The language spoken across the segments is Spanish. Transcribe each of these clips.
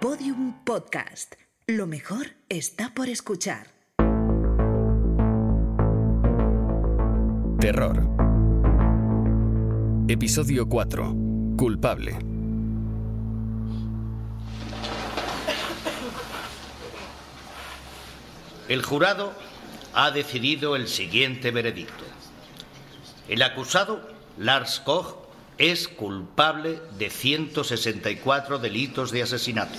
Podium Podcast. Lo mejor está por escuchar. Terror. Episodio 4. Culpable. El jurado ha decidido el siguiente veredicto. El acusado, Lars Koch, es culpable de 164 delitos de asesinato.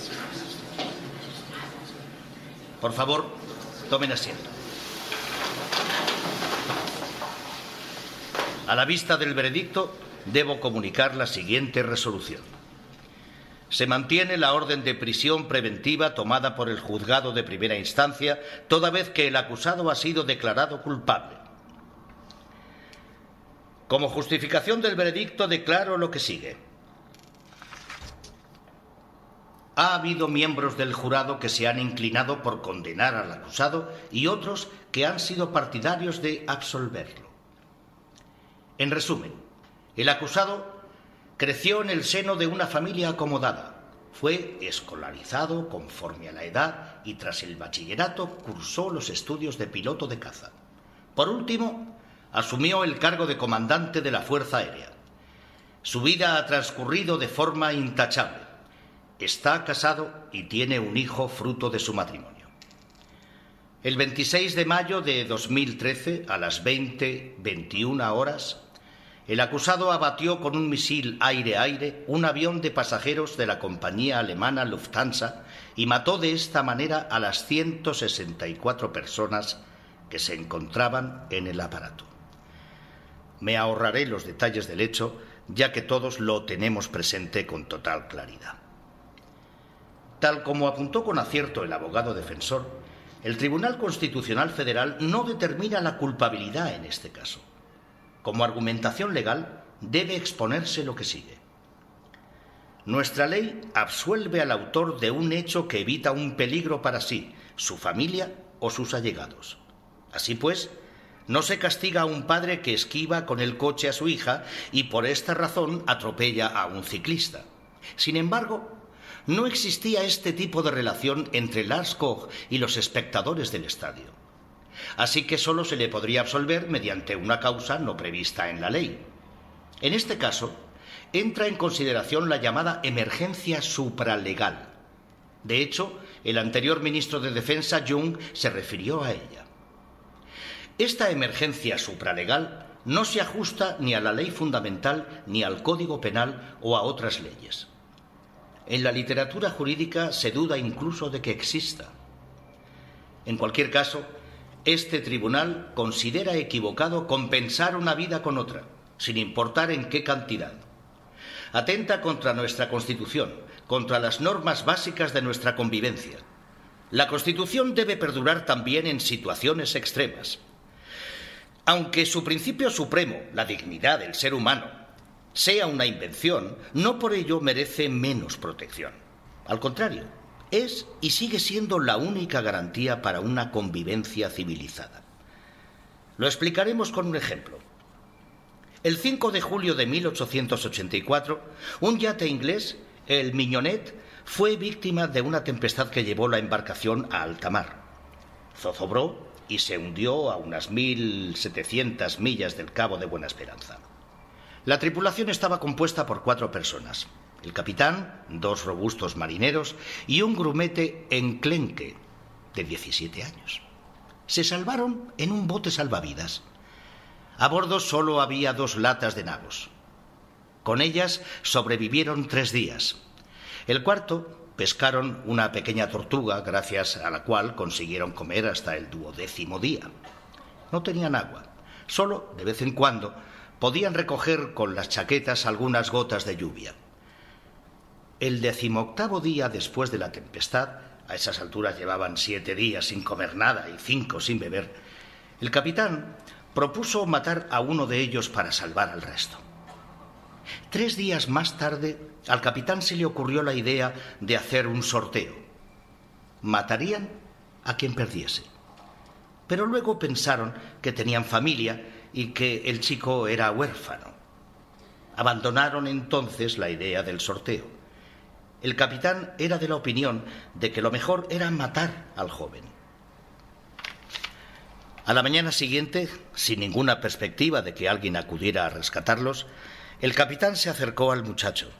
Por favor, tomen asiento. A la vista del veredicto, debo comunicar la siguiente resolución. Se mantiene la orden de prisión preventiva tomada por el juzgado de primera instancia, toda vez que el acusado ha sido declarado culpable. Como justificación del veredicto declaro lo que sigue. Ha habido miembros del jurado que se han inclinado por condenar al acusado y otros que han sido partidarios de absolverlo. En resumen, el acusado creció en el seno de una familia acomodada. Fue escolarizado conforme a la edad y tras el bachillerato cursó los estudios de piloto de caza. Por último, asumió el cargo de comandante de la Fuerza Aérea. Su vida ha transcurrido de forma intachable. Está casado y tiene un hijo fruto de su matrimonio. El 26 de mayo de 2013, a las 20.21 horas, el acusado abatió con un misil aire-aire un avión de pasajeros de la compañía alemana Lufthansa y mató de esta manera a las 164 personas que se encontraban en el aparato. Me ahorraré los detalles del hecho, ya que todos lo tenemos presente con total claridad. Tal como apuntó con acierto el abogado defensor, el Tribunal Constitucional Federal no determina la culpabilidad en este caso como argumentación legal, debe exponerse lo que sigue. Nuestra ley absuelve al autor de un hecho que evita un peligro para sí, su familia o sus allegados. Así pues, no se castiga a un padre que esquiva con el coche a su hija y por esta razón atropella a un ciclista. Sin embargo, no existía este tipo de relación entre Lars Koch y los espectadores del estadio así que solo se le podría absolver mediante una causa no prevista en la ley. En este caso, entra en consideración la llamada emergencia supralegal. De hecho, el anterior ministro de Defensa, Jung, se refirió a ella. Esta emergencia supralegal no se ajusta ni a la ley fundamental, ni al Código Penal o a otras leyes. En la literatura jurídica se duda incluso de que exista. En cualquier caso, este tribunal considera equivocado compensar una vida con otra, sin importar en qué cantidad. Atenta contra nuestra Constitución, contra las normas básicas de nuestra convivencia. La Constitución debe perdurar también en situaciones extremas. Aunque su principio supremo, la dignidad del ser humano, sea una invención, no por ello merece menos protección. Al contrario, es y sigue siendo la única garantía para una convivencia civilizada. Lo explicaremos con un ejemplo. El 5 de julio de 1884, un yate inglés, el Mignonette, fue víctima de una tempestad que llevó la embarcación a alta mar. Zozobró y se hundió a unas 1.700 millas del Cabo de Buena Esperanza. La tripulación estaba compuesta por cuatro personas, el capitán, dos robustos marineros y un grumete enclenque de 17 años. Se salvaron en un bote salvavidas. A bordo solo había dos latas de nabos. Con ellas sobrevivieron tres días. El cuarto pescaron una pequeña tortuga, gracias a la cual consiguieron comer hasta el duodécimo día. No tenían agua. Solo, de vez en cuando, podían recoger con las chaquetas algunas gotas de lluvia. El decimoctavo día después de la tempestad, a esas alturas llevaban siete días sin comer nada y cinco sin beber, el capitán propuso matar a uno de ellos para salvar al resto. Tres días más tarde, al capitán se le ocurrió la idea de hacer un sorteo. Matarían a quien perdiese. Pero luego pensaron que tenían familia y que el chico era huérfano. Abandonaron entonces la idea del sorteo el capitán era de la opinión de que lo mejor era matar al joven. A la mañana siguiente, sin ninguna perspectiva de que alguien acudiera a rescatarlos, el capitán se acercó al muchacho.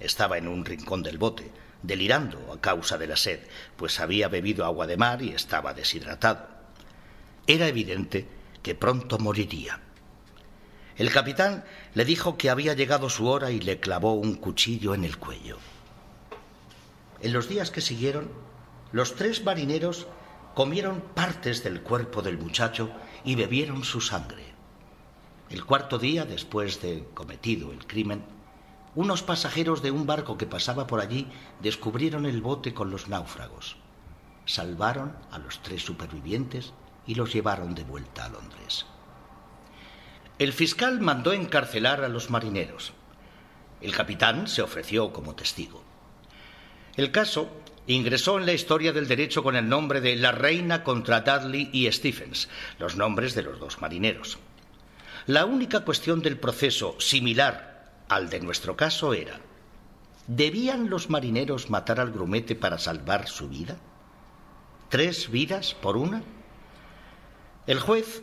Estaba en un rincón del bote, delirando a causa de la sed, pues había bebido agua de mar y estaba deshidratado. Era evidente que pronto moriría. El capitán le dijo que había llegado su hora y le clavó un cuchillo en el cuello. En los días que siguieron, los tres marineros comieron partes del cuerpo del muchacho y bebieron su sangre. El cuarto día, después de cometido el crimen, unos pasajeros de un barco que pasaba por allí descubrieron el bote con los náufragos. Salvaron a los tres supervivientes y los llevaron de vuelta a Londres. El fiscal mandó encarcelar a los marineros. El capitán se ofreció como testigo. El caso ingresó en la historia del derecho con el nombre de La Reina contra Dudley y Stephens, los nombres de los dos marineros. La única cuestión del proceso, similar al de nuestro caso, era ¿debían los marineros matar al grumete para salvar su vida? ¿Tres vidas por una? El juez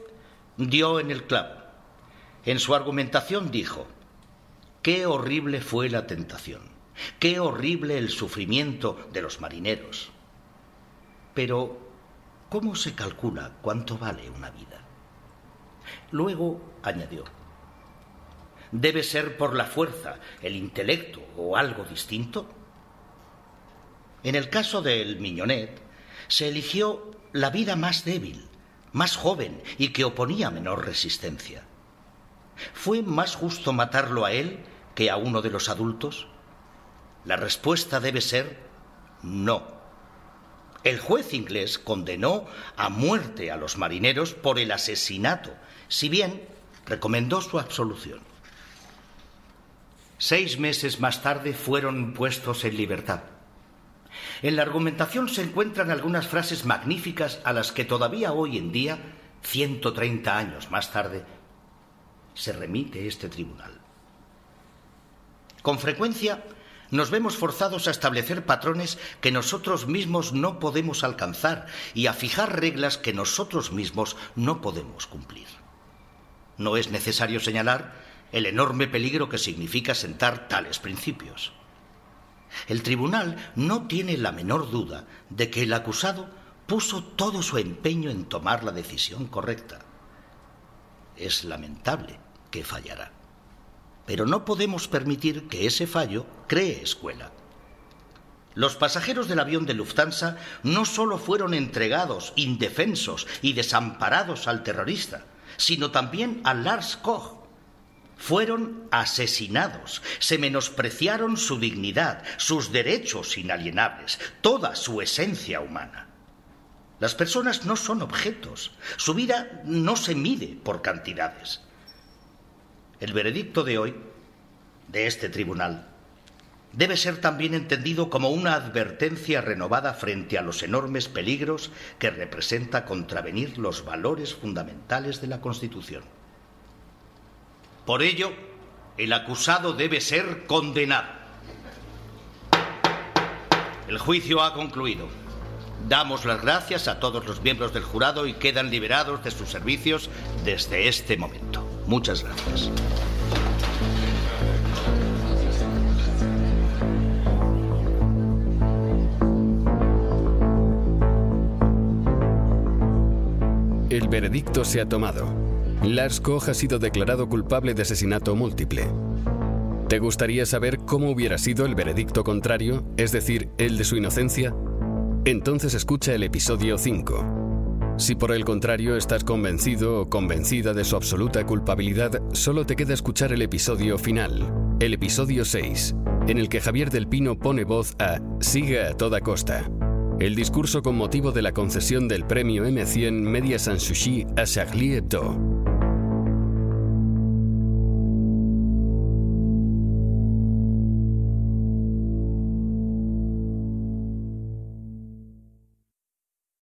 dio en el clavo. En su argumentación dijo, qué horrible fue la tentación. Qué horrible el sufrimiento de los marineros. Pero, ¿cómo se calcula cuánto vale una vida? Luego añadió, ¿debe ser por la fuerza, el intelecto o algo distinto? En el caso del Miñonet, se eligió la vida más débil, más joven y que oponía menor resistencia. ¿Fue más justo matarlo a él que a uno de los adultos? La respuesta debe ser no. El juez inglés condenó a muerte a los marineros por el asesinato, si bien recomendó su absolución. Seis meses más tarde fueron puestos en libertad. En la argumentación se encuentran algunas frases magníficas a las que todavía hoy en día, 130 años más tarde, se remite este tribunal. Con frecuencia nos vemos forzados a establecer patrones que nosotros mismos no podemos alcanzar y a fijar reglas que nosotros mismos no podemos cumplir. No es necesario señalar el enorme peligro que significa sentar tales principios. El tribunal no tiene la menor duda de que el acusado puso todo su empeño en tomar la decisión correcta. Es lamentable que fallará. Pero no podemos permitir que ese fallo cree escuela. Los pasajeros del avión de Lufthansa no solo fueron entregados indefensos y desamparados al terrorista, sino también a Lars Koch. Fueron asesinados, se menospreciaron su dignidad, sus derechos inalienables, toda su esencia humana. Las personas no son objetos, su vida no se mide por cantidades. El veredicto de hoy, de este tribunal, debe ser también entendido como una advertencia renovada frente a los enormes peligros que representa contravenir los valores fundamentales de la Constitución. Por ello, el acusado debe ser condenado. El juicio ha concluido. Damos las gracias a todos los miembros del jurado y quedan liberados de sus servicios desde este momento. Muchas gracias. El veredicto se ha tomado. Lars Koch ha sido declarado culpable de asesinato múltiple. ¿Te gustaría saber cómo hubiera sido el veredicto contrario, es decir, el de su inocencia? Entonces escucha el episodio 5. Si por el contrario estás convencido o convencida de su absoluta culpabilidad, solo te queda escuchar el episodio final, el episodio 6, en el que Javier del Pino pone voz a Siga a toda costa. El discurso con motivo de la concesión del premio M100 Media Sanssouci a Charlie Hebdo.